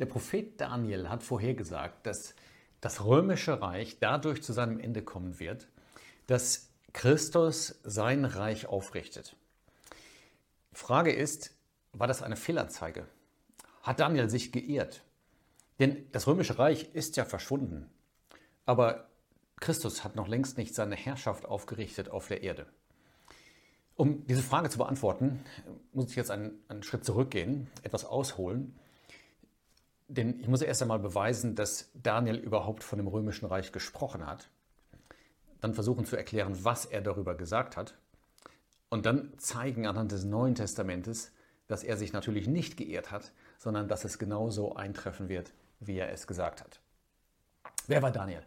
Der Prophet Daniel hat vorhergesagt, dass das römische Reich dadurch zu seinem Ende kommen wird, dass Christus sein Reich aufrichtet. Frage ist, war das eine Fehlanzeige? Hat Daniel sich geirrt? Denn das römische Reich ist ja verschwunden. Aber Christus hat noch längst nicht seine Herrschaft aufgerichtet auf der Erde. Um diese Frage zu beantworten, muss ich jetzt einen, einen Schritt zurückgehen, etwas ausholen. Denn ich muss erst einmal beweisen, dass Daniel überhaupt von dem römischen Reich gesprochen hat. Dann versuchen zu erklären, was er darüber gesagt hat. Und dann zeigen anhand des Neuen Testamentes, dass er sich natürlich nicht geehrt hat, sondern dass es genauso eintreffen wird, wie er es gesagt hat. Wer war Daniel?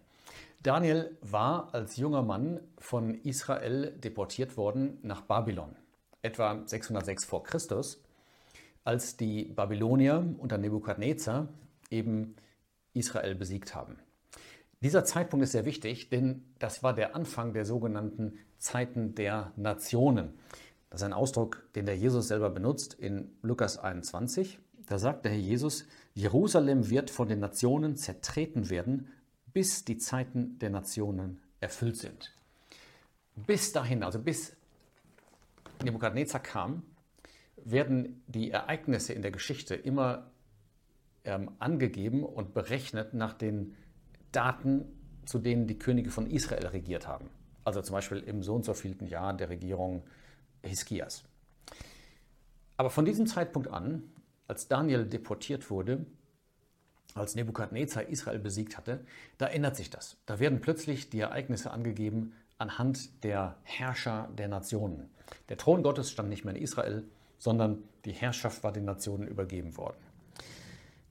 Daniel war als junger Mann von Israel deportiert worden nach Babylon, etwa 606 vor Christus, als die Babylonier unter Nebukadnezar eben Israel besiegt haben. Dieser Zeitpunkt ist sehr wichtig, denn das war der Anfang der sogenannten Zeiten der Nationen. Das ist ein Ausdruck, den der Jesus selber benutzt in Lukas 21. Da sagt der Herr Jesus, Jerusalem wird von den Nationen zertreten werden bis die Zeiten der Nationen erfüllt sind. Bis dahin, also bis Nebukadnezar kam, werden die Ereignisse in der Geschichte immer ähm, angegeben und berechnet nach den Daten, zu denen die Könige von Israel regiert haben. Also zum Beispiel im so und so vielten Jahr der Regierung Hiskias. Aber von diesem Zeitpunkt an, als Daniel deportiert wurde, als Nebukadnezar Israel besiegt hatte, da ändert sich das. Da werden plötzlich die Ereignisse angegeben anhand der Herrscher der Nationen. Der Thron Gottes stand nicht mehr in Israel, sondern die Herrschaft war den Nationen übergeben worden.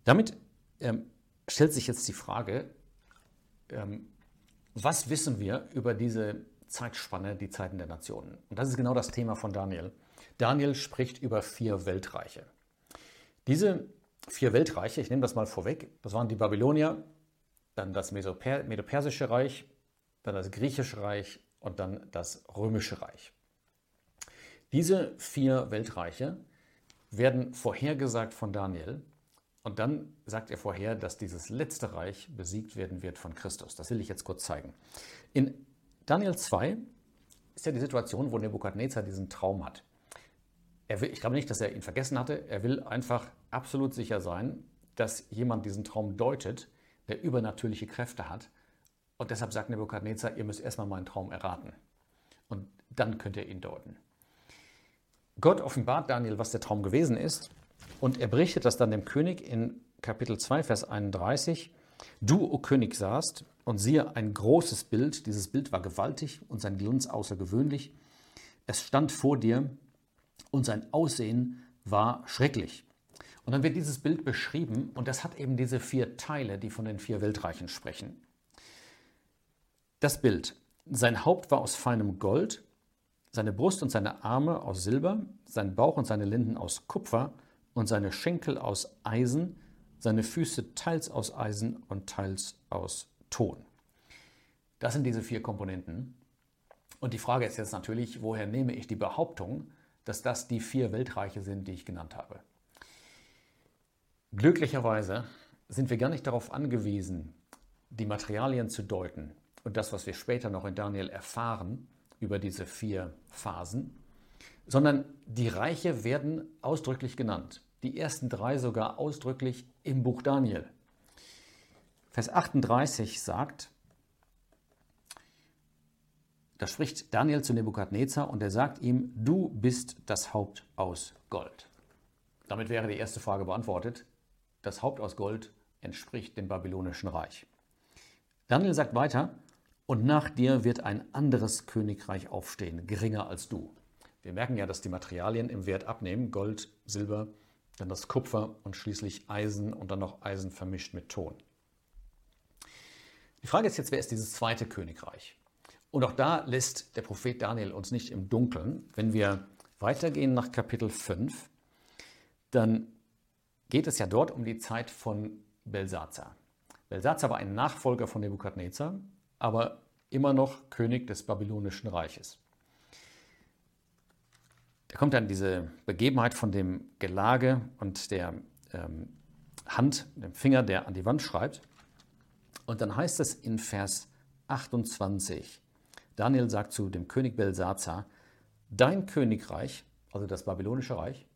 Damit ähm, stellt sich jetzt die Frage, ähm, was wissen wir über diese Zeitspanne, die Zeiten der Nationen? Und das ist genau das Thema von Daniel. Daniel spricht über vier Weltreiche. Diese vier Weltreiche, ich nehme das mal vorweg, das waren die Babylonier, dann das Medo-Persische Reich, dann das Griechische Reich und dann das Römische Reich. Diese vier Weltreiche werden vorhergesagt von Daniel und dann sagt er vorher, dass dieses letzte Reich besiegt werden wird von Christus. Das will ich jetzt kurz zeigen. In Daniel 2 ist ja die Situation, wo Nebukadnezar diesen Traum hat. Will, ich glaube nicht, dass er ihn vergessen hatte. Er will einfach absolut sicher sein, dass jemand diesen Traum deutet, der übernatürliche Kräfte hat. Und deshalb sagt Nebukadnezar, ihr müsst erstmal meinen Traum erraten. Und dann könnt ihr ihn deuten. Gott offenbart Daniel, was der Traum gewesen ist. Und er berichtet das dann dem König in Kapitel 2, Vers 31. Du, o König, sahst und siehe ein großes Bild. Dieses Bild war gewaltig und sein Glanz außergewöhnlich. Es stand vor dir und sein Aussehen war schrecklich. Und dann wird dieses Bild beschrieben und das hat eben diese vier Teile, die von den vier Weltreichen sprechen. Das Bild. Sein Haupt war aus feinem Gold, seine Brust und seine Arme aus Silber, sein Bauch und seine Linden aus Kupfer und seine Schenkel aus Eisen, seine Füße teils aus Eisen und teils aus Ton. Das sind diese vier Komponenten. Und die Frage ist jetzt natürlich, woher nehme ich die Behauptung, dass das die vier Weltreiche sind, die ich genannt habe. Glücklicherweise sind wir gar nicht darauf angewiesen, die Materialien zu deuten und das, was wir später noch in Daniel erfahren über diese vier Phasen, sondern die Reiche werden ausdrücklich genannt. Die ersten drei sogar ausdrücklich im Buch Daniel. Vers 38 sagt, da spricht Daniel zu Nebukadnezar und er sagt ihm, du bist das Haupt aus Gold. Damit wäre die erste Frage beantwortet. Das Haupt aus Gold entspricht dem babylonischen Reich. Daniel sagt weiter, und nach dir wird ein anderes Königreich aufstehen, geringer als du. Wir merken ja, dass die Materialien im Wert abnehmen, Gold, Silber, dann das Kupfer und schließlich Eisen und dann noch Eisen vermischt mit Ton. Die Frage ist jetzt, wer ist dieses zweite Königreich? Und auch da lässt der Prophet Daniel uns nicht im Dunkeln. Wenn wir weitergehen nach Kapitel 5, dann geht es ja dort um die Zeit von Belsazar. Belsazar war ein Nachfolger von Nebukadnezar, aber immer noch König des babylonischen Reiches. Da kommt dann diese Begebenheit von dem Gelage und der ähm, Hand, dem Finger, der an die Wand schreibt. Und dann heißt es in Vers 28, Daniel sagt zu dem König Belsazar, dein Königreich, also das babylonische Reich,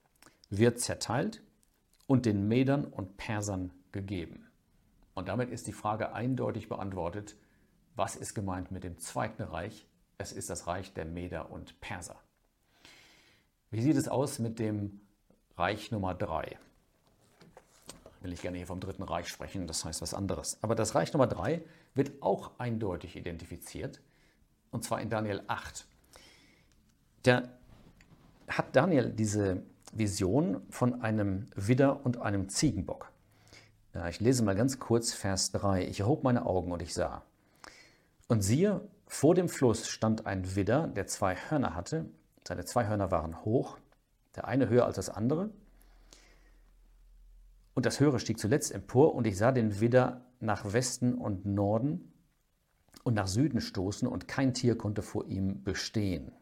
wird zerteilt und den Medern und Persern gegeben. Und damit ist die Frage eindeutig beantwortet, was ist gemeint mit dem zweiten Reich? Es ist das Reich der Meder und Perser. Wie sieht es aus mit dem Reich Nummer 3? Will ich gerne hier vom Dritten Reich sprechen, das heißt was anderes. Aber das Reich Nummer 3 wird auch eindeutig identifiziert, und zwar in Daniel 8. Da hat Daniel diese Vision von einem Widder und einem Ziegenbock. Ich lese mal ganz kurz Vers 3. Ich erhob meine Augen und ich sah. Und siehe, vor dem Fluss stand ein Widder, der zwei Hörner hatte. Seine zwei Hörner waren hoch, der eine höher als das andere. Und das Höhere stieg zuletzt empor, und ich sah den Widder nach Westen und Norden und nach Süden stoßen, und kein Tier konnte vor ihm bestehen.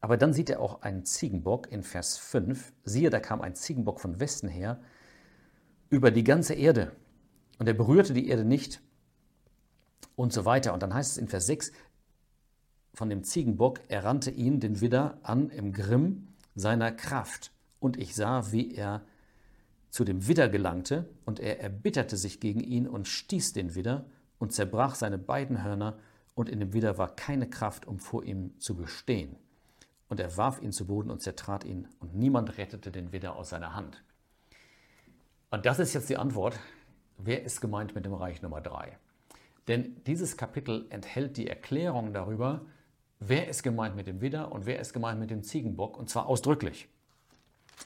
Aber dann sieht er auch einen Ziegenbock in Vers 5. Siehe, da kam ein Ziegenbock von Westen her über die ganze Erde. Und er berührte die Erde nicht und so weiter. Und dann heißt es in Vers 6 von dem Ziegenbock, er rannte ihn, den Widder, an im Grimm seiner Kraft. Und ich sah, wie er zu dem Widder gelangte, und er erbitterte sich gegen ihn und stieß den Widder und zerbrach seine beiden Hörner, und in dem Widder war keine Kraft, um vor ihm zu bestehen. Und er warf ihn zu Boden und zertrat ihn, und niemand rettete den Widder aus seiner Hand. Und das ist jetzt die Antwort. Wer ist gemeint mit dem Reich Nummer 3? Denn dieses Kapitel enthält die Erklärung darüber, wer ist gemeint mit dem Widder und wer ist gemeint mit dem Ziegenbock, und zwar ausdrücklich.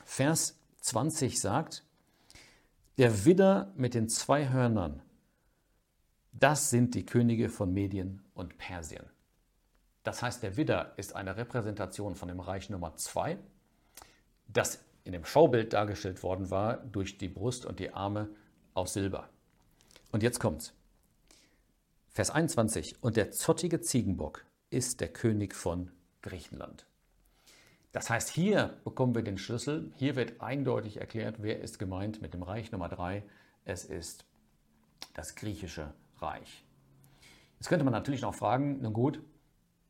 Vers 20 sagt, der Widder mit den zwei Hörnern, das sind die Könige von Medien und Persien. Das heißt, der Widder ist eine Repräsentation von dem Reich Nummer 2, das in dem Schaubild dargestellt worden war durch die Brust und die Arme aus Silber. Und jetzt kommt's. Vers 21. Und der zottige Ziegenbock ist der König von Griechenland. Das heißt, hier bekommen wir den Schlüssel. Hier wird eindeutig erklärt, wer ist gemeint mit dem Reich Nummer 3. Es ist das griechische Reich. Jetzt könnte man natürlich noch fragen, nun gut,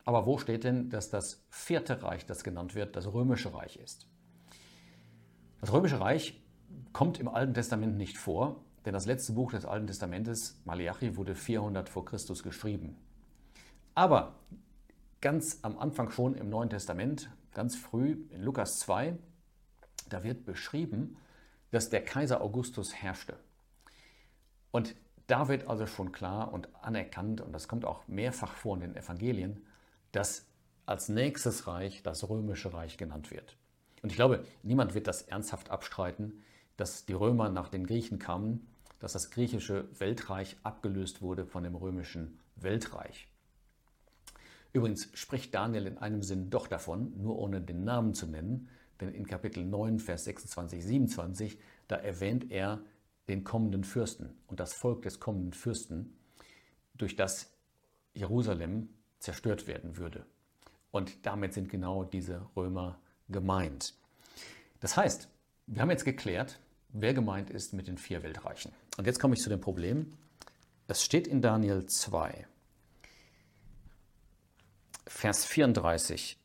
aber wo steht denn, dass das vierte Reich, das genannt wird, das römische Reich ist? Das Römische Reich kommt im Alten Testament nicht vor, denn das letzte Buch des Alten Testamentes, Malachi, wurde 400 vor Christus geschrieben. Aber ganz am Anfang schon im Neuen Testament, ganz früh in Lukas 2, da wird beschrieben, dass der Kaiser Augustus herrschte. Und da wird also schon klar und anerkannt, und das kommt auch mehrfach vor in den Evangelien, dass als nächstes Reich das römische Reich genannt wird. Und ich glaube, niemand wird das ernsthaft abstreiten, dass die Römer nach den Griechen kamen, dass das griechische Weltreich abgelöst wurde von dem römischen Weltreich. Übrigens spricht Daniel in einem Sinn doch davon, nur ohne den Namen zu nennen, denn in Kapitel 9, Vers 26, 27, da erwähnt er den kommenden Fürsten und das Volk des kommenden Fürsten, durch das Jerusalem zerstört werden würde. Und damit sind genau diese Römer gemeint. Das heißt, wir haben jetzt geklärt, wer gemeint ist mit den vier Weltreichen. Und jetzt komme ich zu dem Problem. Es steht in Daniel 2, Vers 34,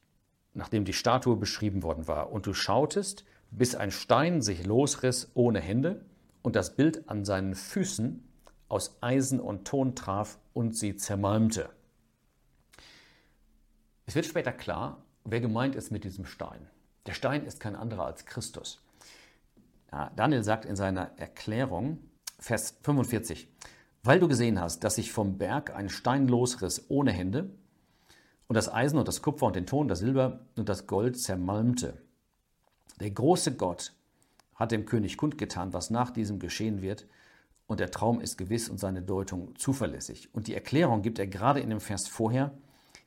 nachdem die Statue beschrieben worden war. Und du schautest, bis ein Stein sich losriss ohne Hände und das Bild an seinen Füßen aus Eisen und Ton traf und sie zermalmte. Es wird später klar, wer gemeint ist mit diesem Stein. Der Stein ist kein anderer als Christus. Daniel sagt in seiner Erklärung, Vers 45, weil du gesehen hast, dass sich vom Berg ein Stein losriss ohne Hände und das Eisen und das Kupfer und den Ton, das Silber und das Gold zermalmte. Der große Gott hat dem König kundgetan, was nach diesem geschehen wird, und der Traum ist gewiss und seine Deutung zuverlässig. Und die Erklärung gibt er gerade in dem Vers vorher.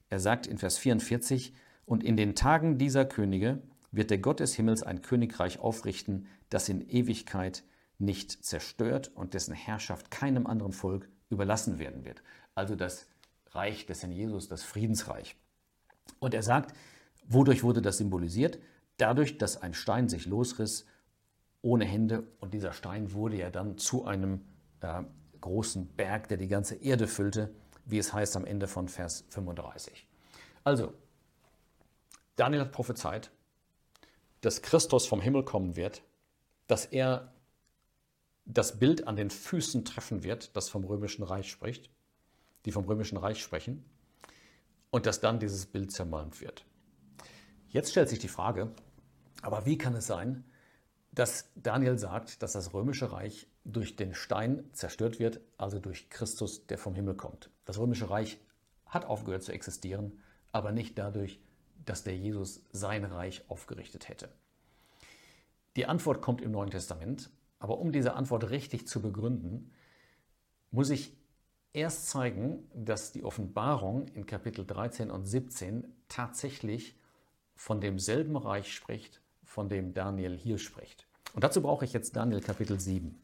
Er sagt in Vers 44, und in den Tagen dieser Könige wird der Gott des Himmels ein Königreich aufrichten, das in Ewigkeit nicht zerstört und dessen Herrschaft keinem anderen Volk überlassen werden wird. Also das Reich des Herrn Jesus, das Friedensreich. Und er sagt, wodurch wurde das symbolisiert? Dadurch, dass ein Stein sich losriss ohne Hände und dieser Stein wurde ja dann zu einem äh, großen Berg, der die ganze Erde füllte, wie es heißt am Ende von Vers 35. Also, Daniel hat prophezeit, dass Christus vom Himmel kommen wird, dass er das Bild an den Füßen treffen wird, das vom römischen Reich spricht, die vom römischen Reich sprechen, und dass dann dieses Bild zermalmt wird. Jetzt stellt sich die Frage, aber wie kann es sein, dass Daniel sagt, dass das römische Reich durch den Stein zerstört wird, also durch Christus, der vom Himmel kommt. Das römische Reich hat aufgehört zu existieren, aber nicht dadurch, dass der Jesus sein Reich aufgerichtet hätte. Die Antwort kommt im Neuen Testament, aber um diese Antwort richtig zu begründen, muss ich erst zeigen, dass die Offenbarung in Kapitel 13 und 17 tatsächlich von demselben Reich spricht, von dem Daniel hier spricht. Und dazu brauche ich jetzt Daniel Kapitel 7.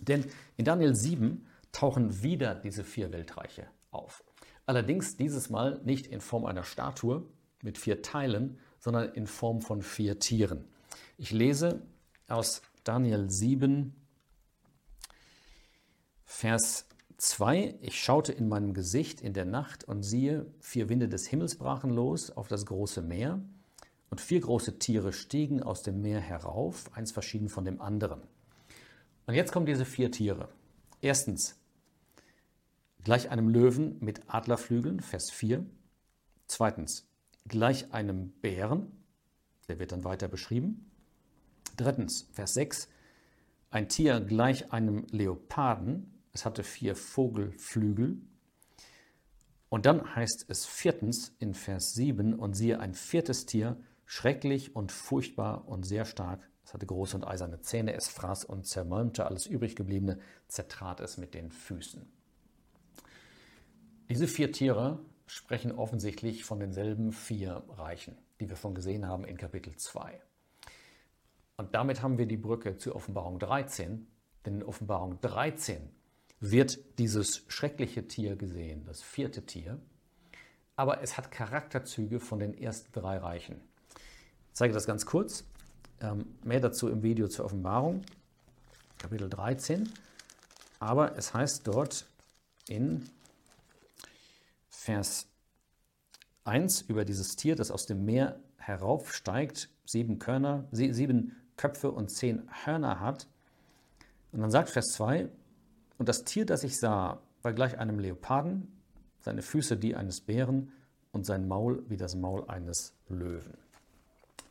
Denn in Daniel 7 tauchen wieder diese vier Weltreiche auf. Allerdings dieses Mal nicht in Form einer Statue mit vier Teilen, sondern in Form von vier Tieren. Ich lese aus Daniel 7, Vers 2. Ich schaute in meinem Gesicht in der Nacht und siehe, vier Winde des Himmels brachen los auf das große Meer und vier große Tiere stiegen aus dem Meer herauf, eins verschieden von dem anderen. Und jetzt kommen diese vier Tiere. Erstens, gleich einem Löwen mit Adlerflügeln, Vers 4. Zweitens, gleich einem Bären, der wird dann weiter beschrieben. Drittens, Vers 6, ein Tier gleich einem Leoparden, es hatte vier Vogelflügel. Und dann heißt es viertens in Vers 7, und siehe ein viertes Tier, schrecklich und furchtbar und sehr stark. Es hatte große und eiserne Zähne, es fraß und zermalmte alles übriggebliebene, zertrat es mit den Füßen. Diese vier Tiere sprechen offensichtlich von denselben vier Reichen, die wir schon gesehen haben in Kapitel 2. Und damit haben wir die Brücke zur Offenbarung 13, denn in Offenbarung 13 wird dieses schreckliche Tier gesehen, das vierte Tier, aber es hat Charakterzüge von den ersten drei Reichen. Ich zeige das ganz kurz. Ähm, mehr dazu im Video zur Offenbarung, Kapitel 13. Aber es heißt dort in Vers 1 über dieses Tier, das aus dem Meer heraufsteigt, sieben Körner, sieben Köpfe und zehn Hörner hat. Und dann sagt Vers 2, und das Tier, das ich sah, war gleich einem Leoparden, seine Füße die eines Bären und sein Maul wie das Maul eines Löwen.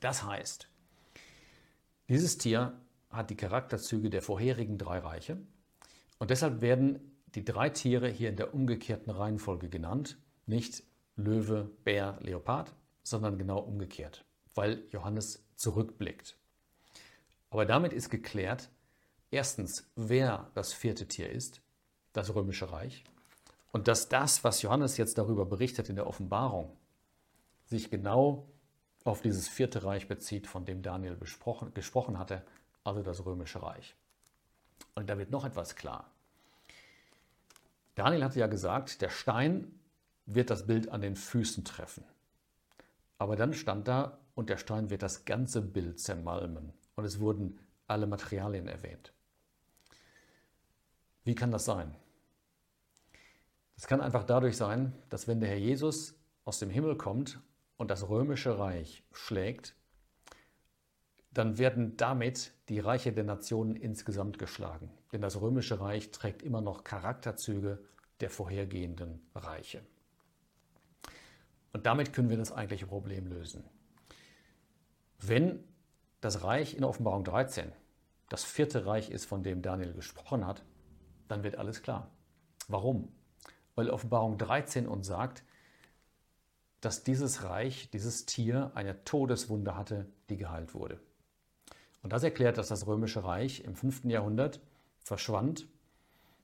Das heißt, dieses Tier hat die Charakterzüge der vorherigen drei Reiche und deshalb werden die drei Tiere hier in der umgekehrten Reihenfolge genannt, nicht Löwe, Bär, Leopard, sondern genau umgekehrt, weil Johannes zurückblickt. Aber damit ist geklärt, erstens, wer das vierte Tier ist, das römische Reich, und dass das, was Johannes jetzt darüber berichtet in der Offenbarung, sich genau auf dieses vierte Reich bezieht, von dem Daniel gesprochen hatte, also das römische Reich. Und da wird noch etwas klar. Daniel hatte ja gesagt, der Stein wird das Bild an den Füßen treffen. Aber dann stand da, und der Stein wird das ganze Bild zermalmen. Und es wurden alle Materialien erwähnt. Wie kann das sein? Das kann einfach dadurch sein, dass wenn der Herr Jesus aus dem Himmel kommt und das römische Reich schlägt, dann werden damit die Reiche der Nationen insgesamt geschlagen. Denn das römische Reich trägt immer noch Charakterzüge der vorhergehenden Reiche. Und damit können wir das eigentliche Problem lösen. Wenn das Reich in Offenbarung 13 das vierte Reich ist, von dem Daniel gesprochen hat, dann wird alles klar. Warum? Weil Offenbarung 13 uns sagt, dass dieses Reich, dieses Tier eine Todeswunde hatte, die geheilt wurde. Und das erklärt, dass das römische Reich im 5. Jahrhundert verschwand,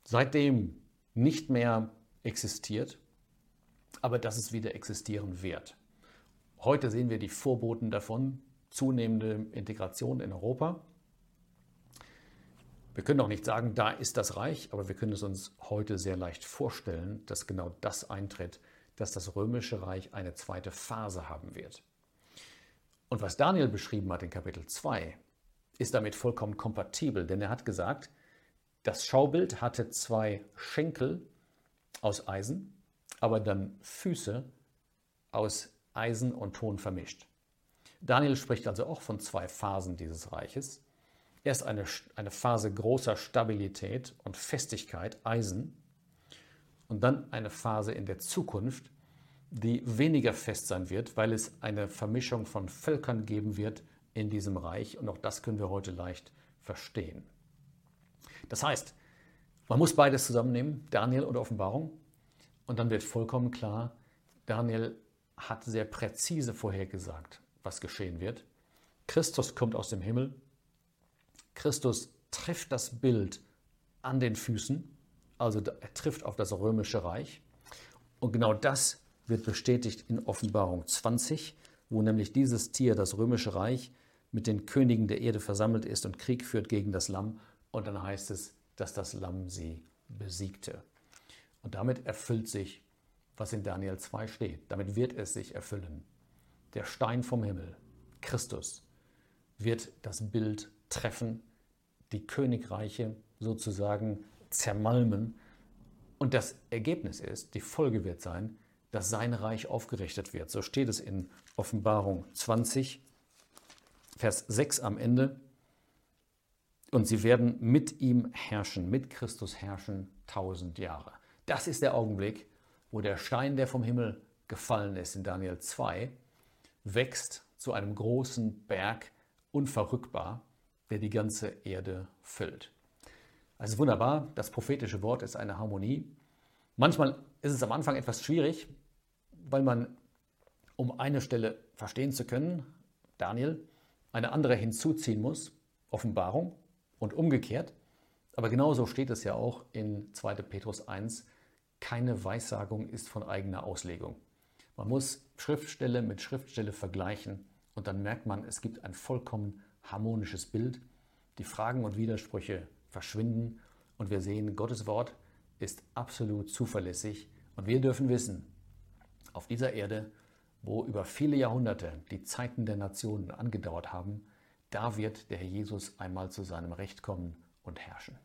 seitdem nicht mehr existiert, aber dass es wieder existieren wird. Heute sehen wir die Vorboten davon, zunehmende Integration in Europa. Wir können auch nicht sagen, da ist das Reich, aber wir können es uns heute sehr leicht vorstellen, dass genau das eintritt, dass das römische Reich eine zweite Phase haben wird. Und was Daniel beschrieben hat in Kapitel 2, ist damit vollkommen kompatibel, denn er hat gesagt, das Schaubild hatte zwei Schenkel aus Eisen, aber dann Füße aus Eisen und Ton vermischt. Daniel spricht also auch von zwei Phasen dieses Reiches. Erst eine, eine Phase großer Stabilität und Festigkeit, Eisen, und dann eine Phase in der Zukunft, die weniger fest sein wird, weil es eine Vermischung von Völkern geben wird in diesem Reich. Und auch das können wir heute leicht verstehen. Das heißt, man muss beides zusammennehmen, Daniel und Offenbarung. Und dann wird vollkommen klar, Daniel hat sehr präzise vorhergesagt, was geschehen wird. Christus kommt aus dem Himmel. Christus trifft das Bild an den Füßen, also er trifft auf das römische Reich. Und genau das wird bestätigt in Offenbarung 20, wo nämlich dieses Tier, das römische Reich, mit den Königen der Erde versammelt ist und Krieg führt gegen das Lamm. Und dann heißt es, dass das Lamm sie besiegte. Und damit erfüllt sich, was in Daniel 2 steht. Damit wird es sich erfüllen. Der Stein vom Himmel, Christus, wird das Bild treffen, die Königreiche sozusagen zermalmen. Und das Ergebnis ist, die Folge wird sein, dass sein Reich aufgerichtet wird. So steht es in Offenbarung 20, Vers 6 am Ende. Und sie werden mit ihm herrschen, mit Christus herrschen tausend Jahre. Das ist der Augenblick, wo der Stein, der vom Himmel gefallen ist in Daniel 2, wächst zu einem großen Berg, unverrückbar, der die ganze Erde füllt. Also wunderbar, das prophetische Wort ist eine Harmonie. Manchmal ist es am Anfang etwas schwierig, weil man, um eine Stelle verstehen zu können, Daniel, eine andere hinzuziehen muss, Offenbarung und umgekehrt. Aber genauso steht es ja auch in 2. Petrus 1, keine Weissagung ist von eigener Auslegung. Man muss Schriftstelle mit Schriftstelle vergleichen und dann merkt man, es gibt ein vollkommen harmonisches Bild. Die Fragen und Widersprüche verschwinden und wir sehen, Gottes Wort ist absolut zuverlässig und wir dürfen wissen, auf dieser Erde, wo über viele Jahrhunderte die Zeiten der Nationen angedauert haben, da wird der Herr Jesus einmal zu seinem Recht kommen und herrschen.